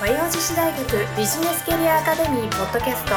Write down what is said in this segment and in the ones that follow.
和洋女子大学ビジネスキャリアアカデミーポッドキャスト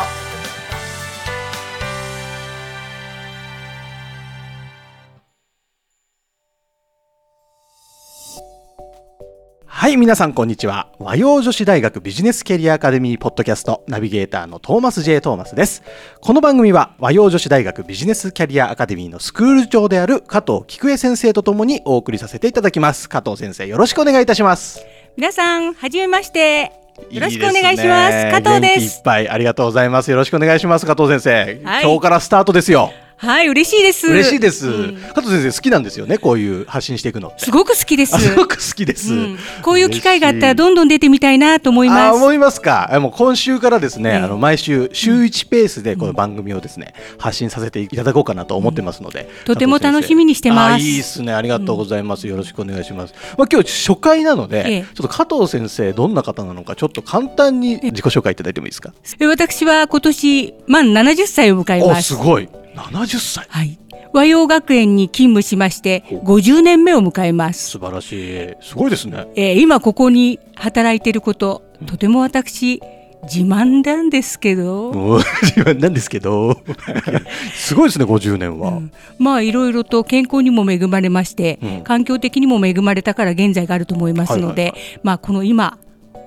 はい、皆さんこんにちは。和洋女子大学ビジネスキャリアアカデミーポッドキャストナビゲーターのトーマス J. トーマスです。この番組は和洋女子大学ビジネスキャリアアカデミーのスクール長である加藤菊江先生とともにお送りさせていただきます。加藤先生、よろしくお願いいたします。皆さん、はじめまして。よろしくおいい願いします。ね加藤で元気いっす。ぱいありがとうございます。よろしくお願いします。加藤先生。はい今日からスタートですよ。はい、嬉しいです。嬉しいです、うん。加藤先生好きなんですよね。こういう発信していくの。すごく好きです。あ。すごく好きです。うん。こういう機会があったらどんどん出てみたいなと思いあます。ー思いますか。えもう今週からですね、ええあの毎週週1ペースでこの番組をですね、発信させていただこうかなと思ってますので、とても楽しみにしてます。いいですね。ありがとうございます、よろしくお願いします、まあ、今日初回なので、ええ。ちょっと加藤先生どんな方なのかちょっと簡単に自己紹介いただいてもいいですか？え私は今年満70歳を迎えおます。すごい70歳。はい。和洋学園に勤務しまして50年目を迎えます。素晴らしい。すごいですね。えー今ここに働いていること、とても私自慢なんですけど。自分なんですけど。すごいですね50年は、うん。まあいろいろと健康にも恵まれまして、うん。環境的にも恵まれたから現在があると思いますので、はいはいまあこの今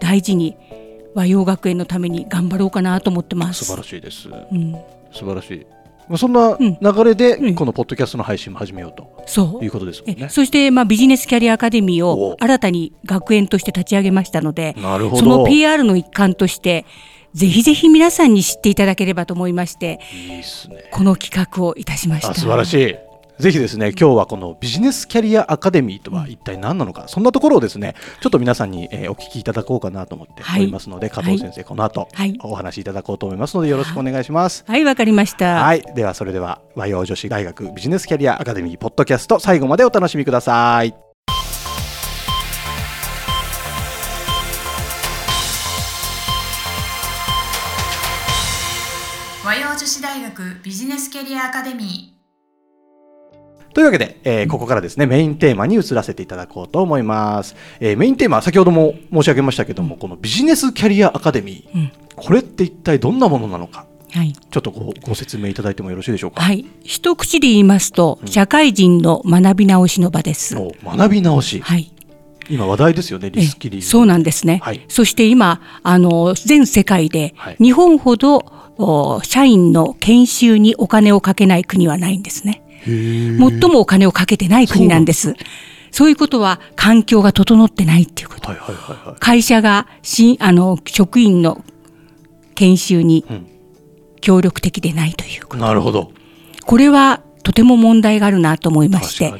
大事に和洋学園のために頑張ろうかなと思ってます。素晴らしいです。うん、素晴らしい。まあそんなうん流れでうんこのポッドキャストの配信も始めようとそういうことですもんね。えそして、まあ、ビジネスキャリアアカデミーおを新たに学園として立ち上げましたのでなるほど。その PR の一環としてぜひぜひ皆さんに知っていただければと思いましていいですね。この企画をいたしましたあ素晴らしい。ぜひですね、今日はこのビジネスキャリアアカデミーとは一体何なのか、そんなところをですね、ちょっと皆さんに、えーお聞きいただこうかなと思ってはい。おりますので、加藤先生、この後、はい。お話しいただこうと思いますので、よろしくお願いします。はいわかりました、はい、ではそれでは和洋女子大学ビジネスキャリアアカデミーポッドキャスト最後までお楽しみください。和洋女子大学ビジネスキャリアアカデミというわけで、えーここからですねメインテーマに移らせていただこうと思います、えーメインテーマ先ほども申し上げましたけども、このビジネスキャリアアカデミー、うん。これって一体どんなものなのかはい。ちょっとごご説明いただいてもよろしいでしょうか、はい、一口で言いますと、社会人の学び直しの場です。お学び直し、はい、今話題ですよねリスキリえそうなんですね。はい。そして今あの全世界ではい。日本ほど、お社員の研修にお金をかけない国はないんですね。最もお金をかけてない国なんです。そういうことは環境が整ってないっていうこと。はいはいはいはい。会社がしあの職員の研修にうん。協力的でないということ。なるほど。これはとても問題があるなと思いまして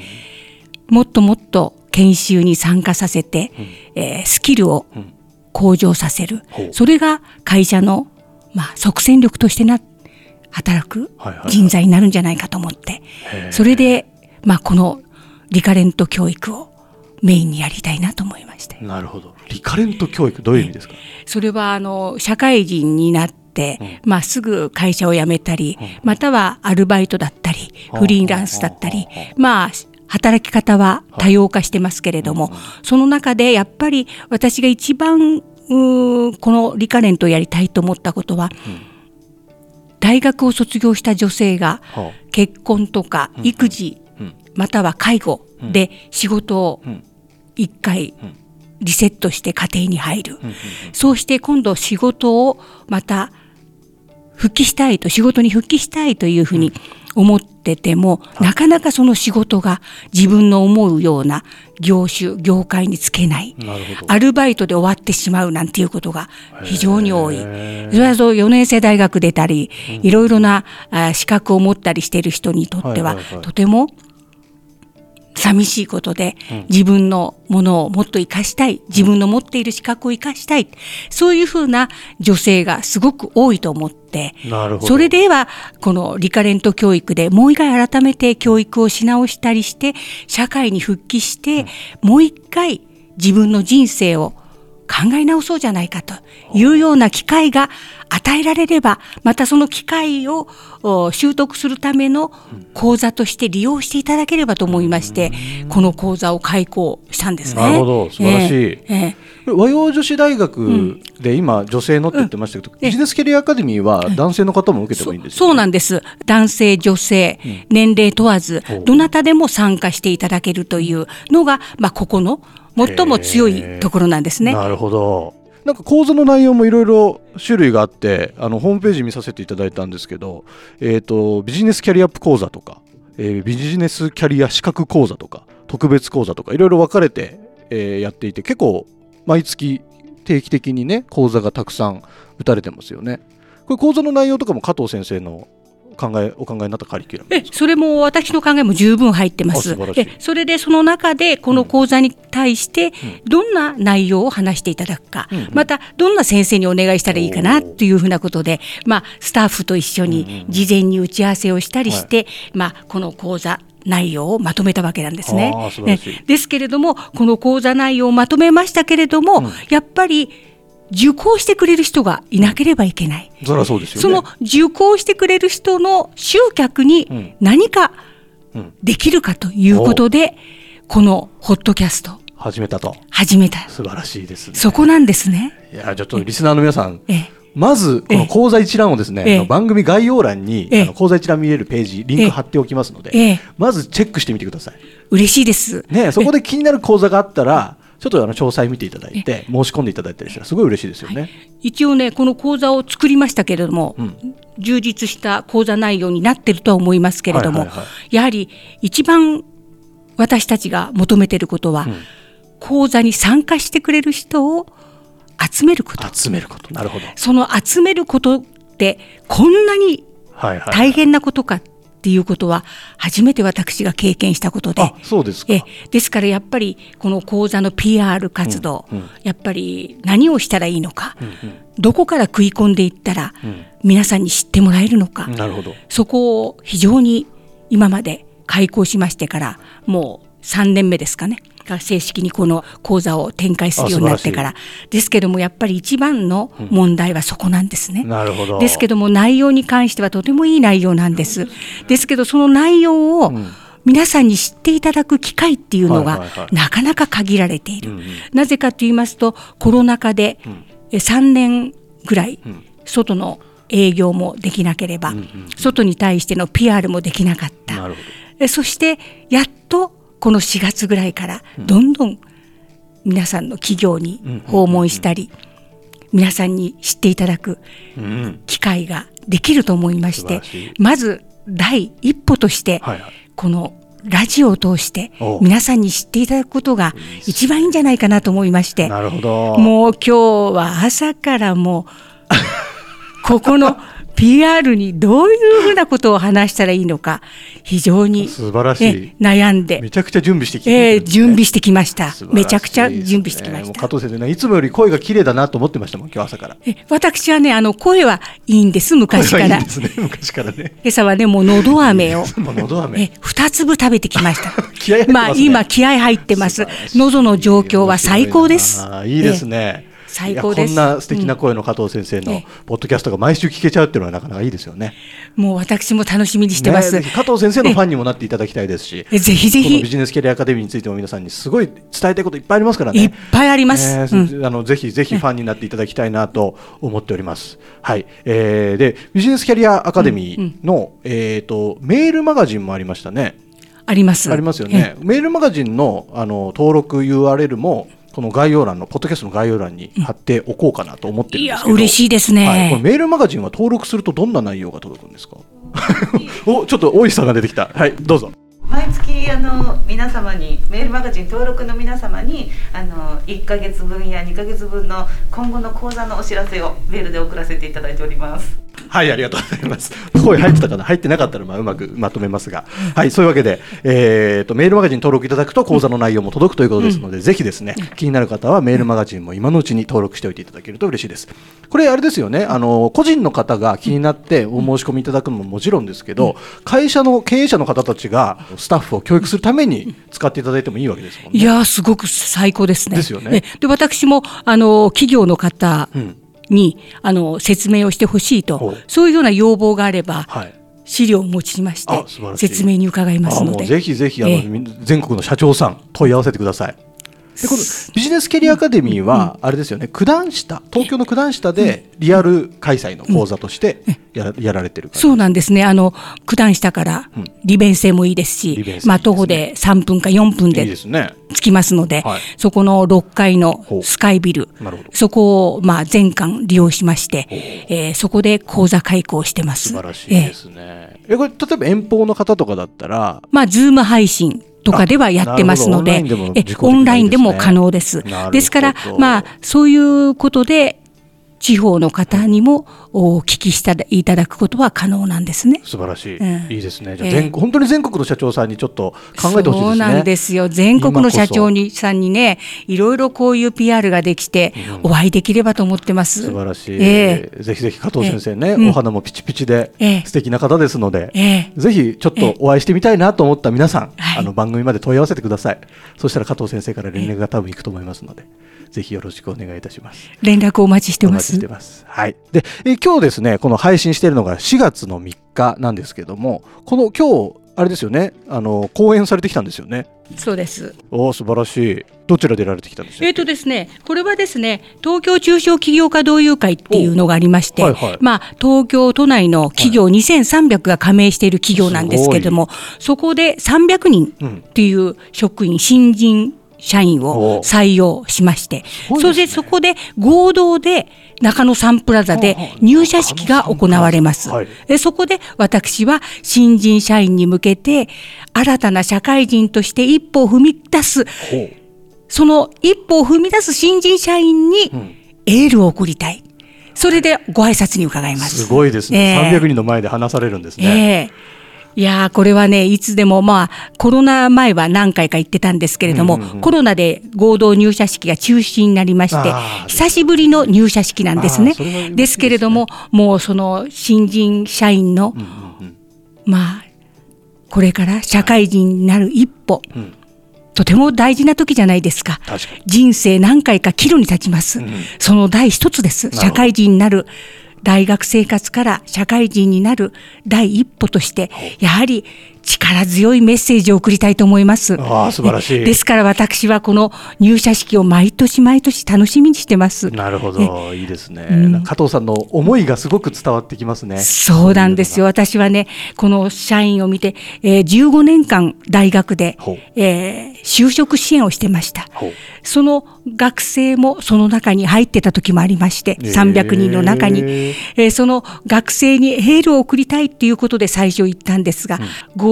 もっともっと研修に参加させて、えースキルをうん。向上させる、ほう。それが会社の、まあ、即戦力としてな働く人材になるんじゃないかと思って、それで、まあ、このリカレント教育をメインにやりたいなと思いまして。なるほど。リカレント教育どういう意味ですか、それはあの社会人になって、まあ、すぐ会社を辞めたり、またはアルバイトだったりうん。フリーランスだったり、まあ働き方は多様化してますけれども、その中でやっぱり私が一番このリカレントをやりたいと思ったことは、大学を卒業した女性がは結婚とか育児、うんまたは介護で仕事をうん。一回ん。リセットして家庭に入る、そうして今度仕事をまた復帰したいと仕事に復帰したいというふうに思ってても、なかなかその仕事が自分の思うような業種業界につけない。アルバイトで終わってしまうなんていうことが非常に多い。それはそう4年生大学出たり、いろいろなあ資格を持ったりしている人にとっては、とても寂しいことで、自分のものをもっと生かしたい自分の持っている資格を生かしたいそういうふうな女性がすごく多いと思ってそれではこのリカレント教育でもう一回改めて教育をし直したりして社会に復帰して、もう一回自分の人生を考え直そうじゃないかというような機会が与えられればまたその機会をお習得するための講座として利用していただければと思いましてこの講座を開講したんですね。なるほど。素晴らしい。ええええ。これ和洋女子大学で今女性のって言ってましたけど、ビジネスキャリアアカデミーは男性の方も受けてもいいんですよ、ね。そうなんです。男性女性、年齢問わずおどなたでも参加していただけるというのが、まあ、ここの最も強いところなんですね。なるほど。なんか講座の内容もいろいろ種類があってあのホームページ見させていただいたんですけど、えー、とビジネスキャリアアップ講座とか、えービジネスキャリア資格講座とか特別講座とかいろいろ分かれて、えーやっていて結構毎月定期的にね講座がたくさん打たれてますよね。これ講座の内容とかも加藤先生の考えお考えになったカリキュラム。えそれも私の考えも十分入ってます。えそれでその中でこの講座に対してどんな内容を話していただくか、うんうん。またどんな先生にお願いしたらいいかなというふうなことで、まあ、スタッフと一緒に事前に打ち合わせをしたりして、まあ、この講座内容をまとめたわけなんですね。あー素晴らしい。えですけれどもこの講座内容をまとめましたけれども、やっぱり受講してくれる人がいなければいけない。そそうですよね。その受講してくれる人の集客に何かうんできるかということで、このホットキャスト始めたと始めた。素晴らしいですね。そこなんですね。いやちょっとリスナーの皆さんええまずこの講座一覧をですね、番組概要欄に、ええあの講座一覧見れるページリンク貼っておきますので、ええまずチェックしてみてください。嬉しいです。ね、そこで気になる講座があったらちょっとあの詳細見ていただいて申し込んでいただいたりしたらすごい嬉しいですよね。一応ね、この講座を作りましたけれども、うん充実した講座内容になってるとは思いますけれども、はいはいはやはり一番私たちが求めていることは、ん講座に参加してくれる人を集めること。集めることなるほど。その集めることってこんなにはいはい。大変なことかっていうことは初めて私が経験したことであ。そうですか。えですからやっぱりこの講座の PR 活動、うんうんやっぱり何をしたらいいのか、うんどこから食い込んでいったらうん皆さんに知ってもらえるのか、うんなるほど。そこを非常に今まで開講しましてからもう3年目ですかねが正式にこの講座を展開するようになってから。ですけどもやっぱり一番の問題はそこなんですね。なるほど。ですけども内容に関してはとてもいい内容なんです。ですけどその内容をん。皆さんに知っていただく機会っていうのがなかなか限られている。うんうん。なぜかと言いますとコロナ禍でえ3年ぐらいん。外の営業もできなければ、んうん外に対しての PR もできなかった。そしてやっとこの4月ぐらいからどんどん皆さんの企業に訪問したり皆さんに知っていただく。機会ができると思いましてまず第一歩として。このラジオを通してお皆さんに知っていただくことが一番いいんじゃないかなと思いまして。もう今日は朝からもう ここの PR にどういうふうなことを話したらいいのか非常に素晴らしい。え悩んで。めちゃくちゃ準備してきてえー準備してきました。ねめちゃくちゃ準備してきました。加藤先生ねいつもより声が綺麗だなと思ってましたもん今日朝から。え私はねあの声はいいんです昔から。いいですね昔からね。今朝はねもうのど飴を。もう喉飴。え二粒食べてきました。気合入ってますね。まあ今気合入ってます。喉の状況は最高です。いいですね。最高です。こんな素敵な声の加藤先生のええポッドキャストが毎週聞けちゃうっていうのはなかなかいいですよね。もう私も楽しみにしてます、ね加藤先生のファンにもなっていただきたいですし、えぜひぜこのビひジネスキャリアアカデミーについても皆さんにすごい伝えたいこといっぱいありますからね。いっぱいあります、えうん。ーあのぜひぜひファンになっていただきたいなと思っております。はい、えーでビジネスキャリアアカデミーの、えっ、とメールマガジンもありましたね。あります。ありますよね。メールマガジンのあの登録 URL もこの概要欄のポッドキャストの概要欄に貼っておこうかなと思ってるんいやですけど。嬉しいですね、はい、このメールマガジンは登録するとどんな内容が届くんですか？お、ちょっと大石さんが出てきた。はい、どうぞ。毎月あの皆様にメールマガジン登録の皆様にあの1ヶ月分や2ヶ月分の今後の講座のお知らせをメールで送らせていただいております。はい、ありがとうございます。声入ってたかな？入ってなかったらまあうまくまとめますが。はい、そういうわけで、えー、とメールマガジン登録いただくと講座の内容も届くということですので、ぜひですね、気になる方はメールマガジンも今のうちに登録しておいていただけると嬉しいです。これあれですよね、あの個人の方が気になってお申し込みいただくのももちろんですけど、会社の経営者の方たちがスタッフを教育するために使っていただいてもいいわけですもんね。いやーすごく最高ですね。ですよねえで私もあの企業の方うんに、あの説明をしてほしいとそういうような要望があればはい。資料を持ちまして説明に伺いますので。ぜひぜひあの、ええみ全国の社長さん問い合わせてください。でこのビジネスキャリアアカデミーはあれですよね九段下東京の九段下でリアル開催の講座としてややられてるそうなんですね。あの九段下からうん。利便性もいいですし、まあ徒歩で3分か4分いいで着きますので、はい。そこの6階のスカイビル、そこをまあ全館利用しまして、えーそこで講座開講してます。素晴らしいですね。えこれ例えば遠方の方とかだったらまあ、ズーム配信とかではやってますのでえオンラインでも可能です。ですから、まあ、そういうことで、地方の方にもお聞きしたいただくことは可能なんですね。素晴らしい、うん。いいですね。じゃあええ全、本当に全国の社長さんにちょっと考えてほしいですね。そうなんですよ。全国の社長にさんにね、いろいろこういう PR ができて、お会いできればと思ってます。素晴らしい、えぜひぜひ加藤先生ね、ええ。うんお花もピチピチでええ。素敵な方ですので、ええ。ぜひちょっとお会いしてみたいなと思った皆さん、はい。あの番組まで問い合わせてください。そしたら加藤先生から連絡が多分行くと思いますので、ぜひよろしくお願いいたします。連絡お待ちしてます。お待ちして。ます。はい。で、えー今日ですね、この配信しているのが4月の3日なんですけども、この今日、あれですよね、あの、講演されてきたんですよね。そうです。おお、素晴らしい。どちらでやられてきたんですかえーとですね、これはですね、東京中小企業家同友会っていうのがありまして、おはいはい。まあ、東京都内の企業2300が加盟している企業なんですけれども、そこで300人うん。っていう職員、新人社員おを採用しまして、ね。そしてそこで合同で中野サンプラザで入社式が行われます。はいでそこで私は新人社員に向けて新たな社会人として一歩を踏み出すその一歩を踏み出す新人社員にんエールを送りたい。それでご挨拶に伺います。すごいですね、ええ300人の前で話されるんですね。ええいやーこれはね、いつでもまあ、コロナ前は何回か行ってたんですけれども、うんうんうんコロナで合同入社式が中止になりまして久しぶりの入社式なんですねです。ねですけれども、もうその新人社員の、うんうんまあ、これから社会人になる一歩、うんうんとても大事な時じゃないですか。人生何回か岐路に立ちます。んその第一つです。社会人になる。大学生活から社会人になる第一歩として、やはり力強いメッセージを送りたいと思います。ああ、素晴らしい。ですから私はこの入社式を毎年毎年楽しみにしてます。なるほど、いいですね、うん加藤さんの思いがすごく伝わってきますね。そうなんですよ。私はね、この社員を見て、えー15年間大学でえー就職支援をしてました。その学生もその中に入ってた時もありまして、へー300人の中に、えーその学生にエールを送りたいっていうことで最初言ったんですが、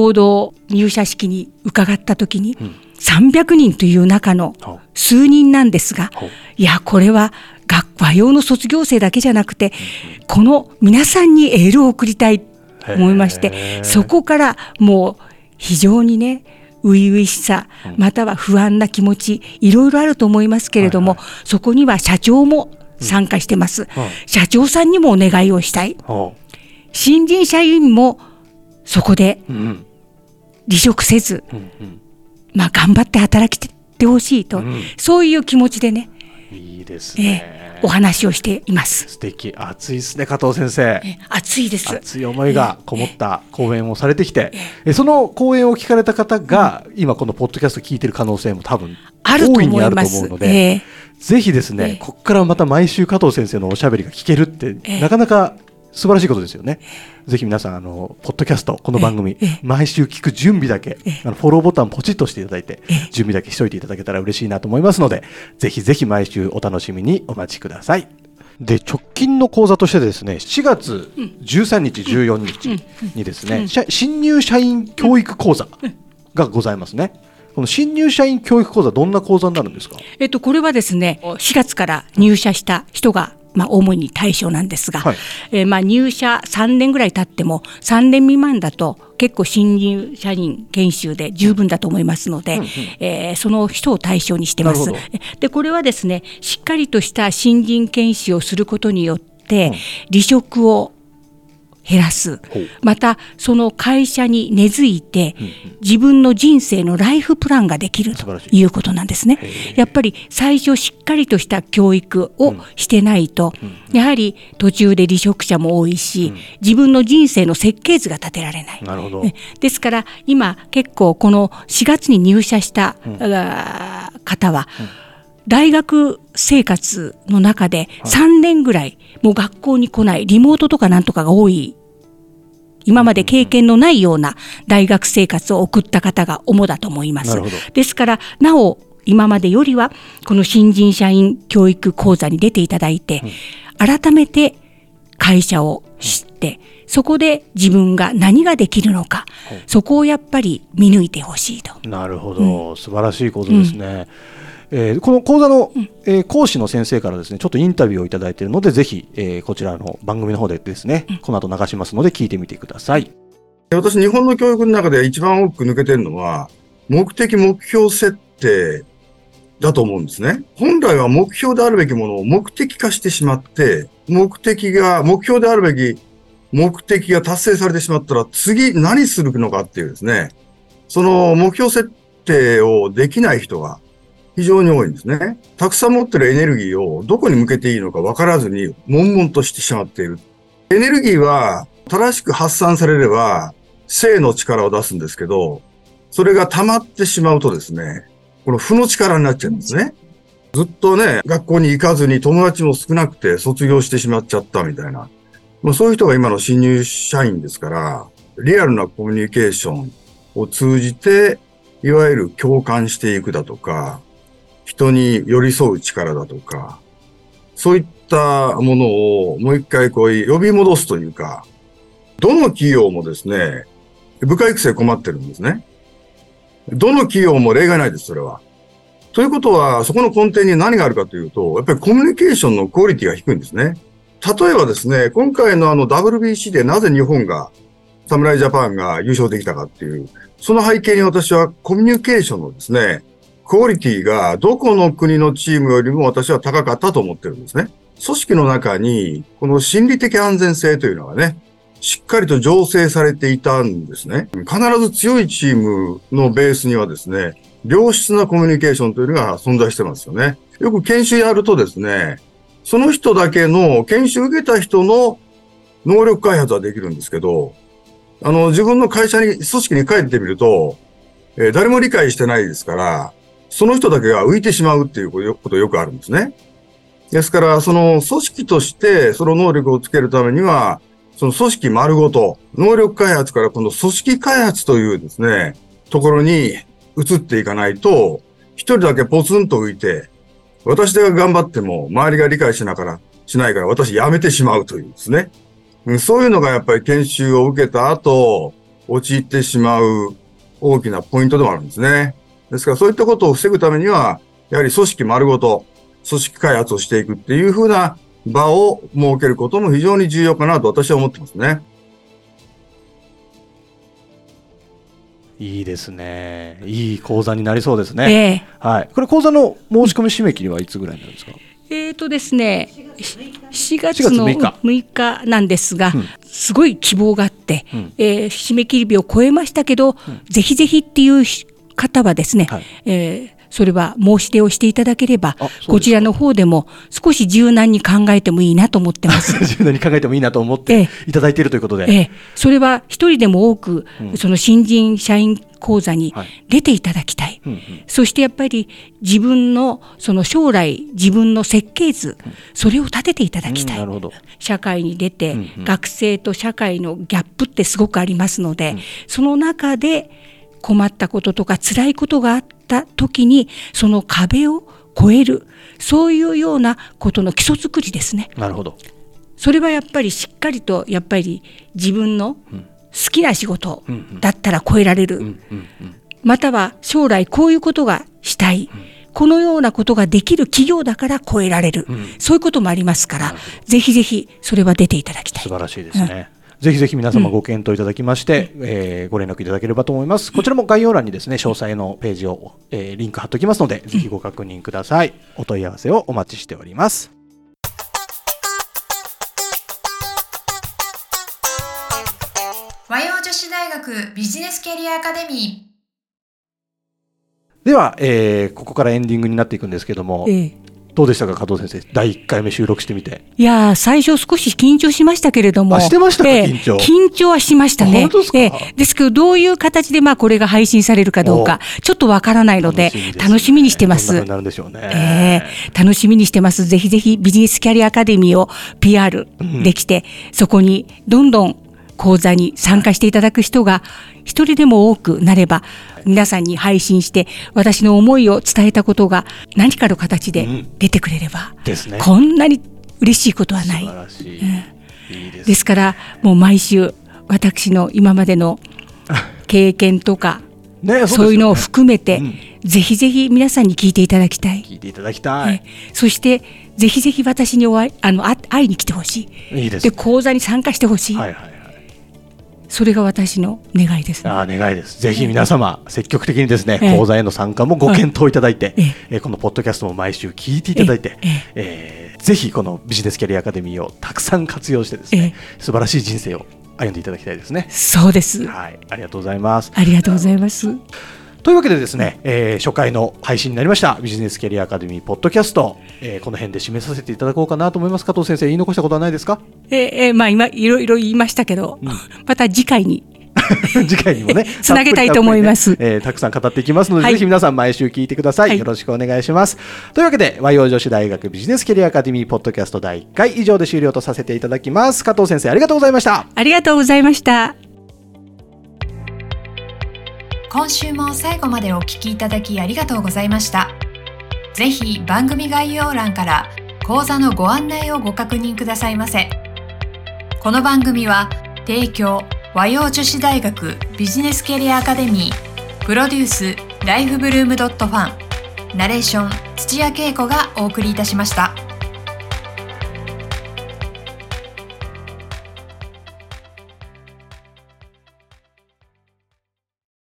合同入社式に伺った時に、300人という中の数人なんですがいや、これは学和洋の卒業生だけじゃなくて、この皆さんにエールを送りたいと思いましへて、ーそこからもう非常にね、初々しさ、または不安な気持ち、いろいろあると思いますけれども、はいそこには社長も参加してます、うん。社長さんにもお願いをしたい。ほ新人社員もそこでううん離職せず、うんうん。まあ、頑張って働きてほしいと、うん。そういう気持ちでね、いいですえね。え。お話をしています。素敵。熱いですね加藤先生。え熱いです。熱い思いがこもった講演をされてきて、えその講演を聞かれた方が、今このポッドキャスト聞いてる可能性も多分あると大いにあると思います。ので、ええ。ぜひですね、ええ。ここからまた毎週加藤先生のおしゃべりが聞けるって、ええ。なかなか素晴らしいことですよね。ぜひ皆さん、あの、ポッドキャスト、この番組、ええ毎週聞く準備だけ、あのフォローボタンポチッとしていただいて、準備だけしといていただけたら嬉しいなと思いますので、ぜひぜひ毎週お楽しみにお待ちください。で直近の講座としてですね4月13日、14日にですね、社新入社員教育講座がございますね。この新入社員教育講座どんな講座になるんですか？えっと、これはですね、4月から入社した人が、まあ、主に対象なんですが、はい。えーまあ、入社3年ぐらい経っても、3年未満だと、結構新入社員研修で十分だと思いますので、えーその人を対象にしてます。で、これはですね、しっかりとした新人研修をすることによって、離職を減らす。また、その会社に根付いて、自分の人生のライフプランができるとい。いうことなんですね。やっぱり最初しっかりとした教育をしてないと、やはり途中で離職者も多いし、自分の人生の設計図が立てられない。なるほど。ね。ですから今結構この4月に入社した、方は、大学生活の中で3年ぐらいもう学校に来ないリモートとかなんとかが多い。今まで経験のないような大学生活を送った方が主だと思います。ですからなお今までよりはこの新人社員教育講座に出ていただいて、改めて会社を知って、そこで自分が何ができるのか、そこをやっぱり見抜いてほしいと。なるほど、素晴らしい講座ですね。えーこの講座の、えー講師の先生からですねちょっとインタビューをいただいているのでぜひ、えーこちらの番組の方でですね、この後流しますので聞いてみてください。私、日本の教育の中で一番多く抜けてるのは、目的、目標設定だと思うんですね。本来は目標であるべきものを目的化してしまって、目的が、目標であるべき目的が達成されてしまったら、次何するのかっていうですね、その目標設定をできない人が非常に多いんですね。たくさん持ってるエネルギーをどこに向けていいのか分からずに、悶々としてしまっている。エネルギーは正しく発散されれば、性の力を出すんですけど、それが溜まってしまうとですね、この負の力になっちゃうんですね。ずっとね、学校に行かずに友達も少なくて卒業してしまっちゃったみたいな。まあそういう人が今の新入社員ですから、リアルなコミュニケーションを通じて、いわゆる共感していくだとか、人に寄り添う力だとか、そういったものをもう一回こう呼び戻すというか、どの企業もですね、部下育成困ってるんですね。どの企業も例外ないです、それは。ということは、そこの根底に何があるかというと、やっぱりコミュニケーションのクオリティが低いんですね。例えばですね、今回のあの WBC でなぜ日本が、侍ジャパンが優勝できたかっていう、その背景に私はコミュニケーションのですね、クオリティがどこの国のチームよりも私は高かったと思ってるんですね。組織の中に、この心理的安全性というのがね、しっかりと醸成されていたんですね。必ず強いチームのベースにはですね、良質なコミュニケーションというのが存在してますよね。よく研修やるとですね、その人だけの、研修受けた人の能力開発はできるんですけど、あの、自分の会社に、組織に帰ってみると、えー誰も理解してないですから、その人だけが浮いてしまうっていうことよくあるんですね。ですから、その組織としてその能力をつけるためには、その組織丸ごと、能力開発からこの組織開発というですね、ところに移っていかないと、一人だけポツンと浮いて、私が頑張っても周りが理解しながら、しないから私辞めてしまうというですね。そういうのがやっぱり研修を受けた後、陥ってしまう大きなポイントでもあるんですね。ですからそういったことを防ぐためには、やはり組織丸ごと、組織開発をしていくっていう風な場を設けることも非常に重要かなと私は思ってますね。いいですね。いい講座になりそうですね。ええはい。これ講座の申し込み締め切りはいつぐらいになるんですか？えーとですね、4月4の月6 6日なんですが、うんすごい希望があって、うんえー締め切り日を超えましたけど、ぜひぜひっていう方はですね、はいえーそれは申し出をしていただければこちらの方でも少し柔軟に考えてもいいなと思ってます。自分に考えてもいいなと思っえていただいているということで。ええ、それは一人でも多く、うんその新人社員講座にはい出ていただきたい。うんうんそしてやっぱり自分のその将来自分の設計図、それを立てていただきたい。うんなるほど。社会に出て、うんうん学生と社会のギャップってすごくありますので、うんその中で困ったこととか辛いことがあった時にその壁を越えるそういうようなことの基礎作りですね。なるほど。それはやっぱりしっかりとやっぱり自分のうん好きな仕事うんうんだったら超えられる、うんうんうん。または将来こういうことがしたい、このようなことができる企業だから超えられる、うんそういうこともありますからぜひぜひそれは出ていただきたい素。晴らしいですね。ぜひぜひ皆様ご検討いただきまして、えーご連絡いただければと思います。こちらも概要欄にですね、詳細のページを、えーリンク貼っておきますので、ぜひご確認ください。お問い合わせをお待ちしております。和洋女子大学ビジネスキャリアアカデミでは、えーここからエンディングになっていくんですけども、ええどうでしたか加藤先生？第1回目収録してみて。いやー最初少し緊張しましたけれども。あしてましたかええ緊張？緊張はしましたね。本当ですか？ええですけど、どういう形でまあこれが配信されるかどうか、ちょっとわからないので、楽しみにしてます。なるんでしょうね、ええ楽しみにしてます。ぜひぜひビジネスキャリアアカデミーを PR できて、そこにどんどん講座に参加していただく人が一人でも多くなれば、皆さんに配信して、私の思いを伝えたことが何かの形で出てくれれば、ですね。こんなに嬉しいことはない。です。ですから、もう毎週、私の今までの 経験とか、ねそういうのを含めて、うん。ぜひぜひ皆さんに聞いていただきたい。聞いていただきたい、えそしてぜひぜひ私にお会いあのあ会いに来てほしい。いいですね。で講座に参加してほしい。はいはいそれが私の願いです、ね。あー願いです。ぜひ皆様、積極的にですね、ええ講座への参加もご検討いただいて、えええーこのポッドキャストも毎週聞いていただいて、ええーぜひこのビジネスキャリアアカデミーをたくさん活用してですね、素晴らしい人生を歩んでいただきたいですね。そうです。はい、ありがとうございます。ありがとうございます。というわけでですね、えー初回の配信になりましたビジネスキャリアアカデミーポッドキャスト、えーこの辺で締めさせていただこうかなと思います。加藤先生言い残したことはないですか？ええまあ今いろいろ言いましたけど、また次回に。次回にもね つなげたいと思います。ねえーたくさん語っていきますので、はい。ぜひ皆さん毎週聞いてください、はい。よろしくお願いします。というわけで和洋女子大学ビジネスキャリアアカデミーポッドキャスト第1回以上で終了とさせていただきます。加藤先生ありがとうございました。ありがとうございました。今週も最後までお聞きいただきありがとうございました。ぜひ番組概要欄から講座のご案内をご確認くださいませ。この番組は提供和洋女子大学ビジネスキャリアアカデミープロデュースライフブルームドットファンナレーション土屋恵子がお送りいたしました。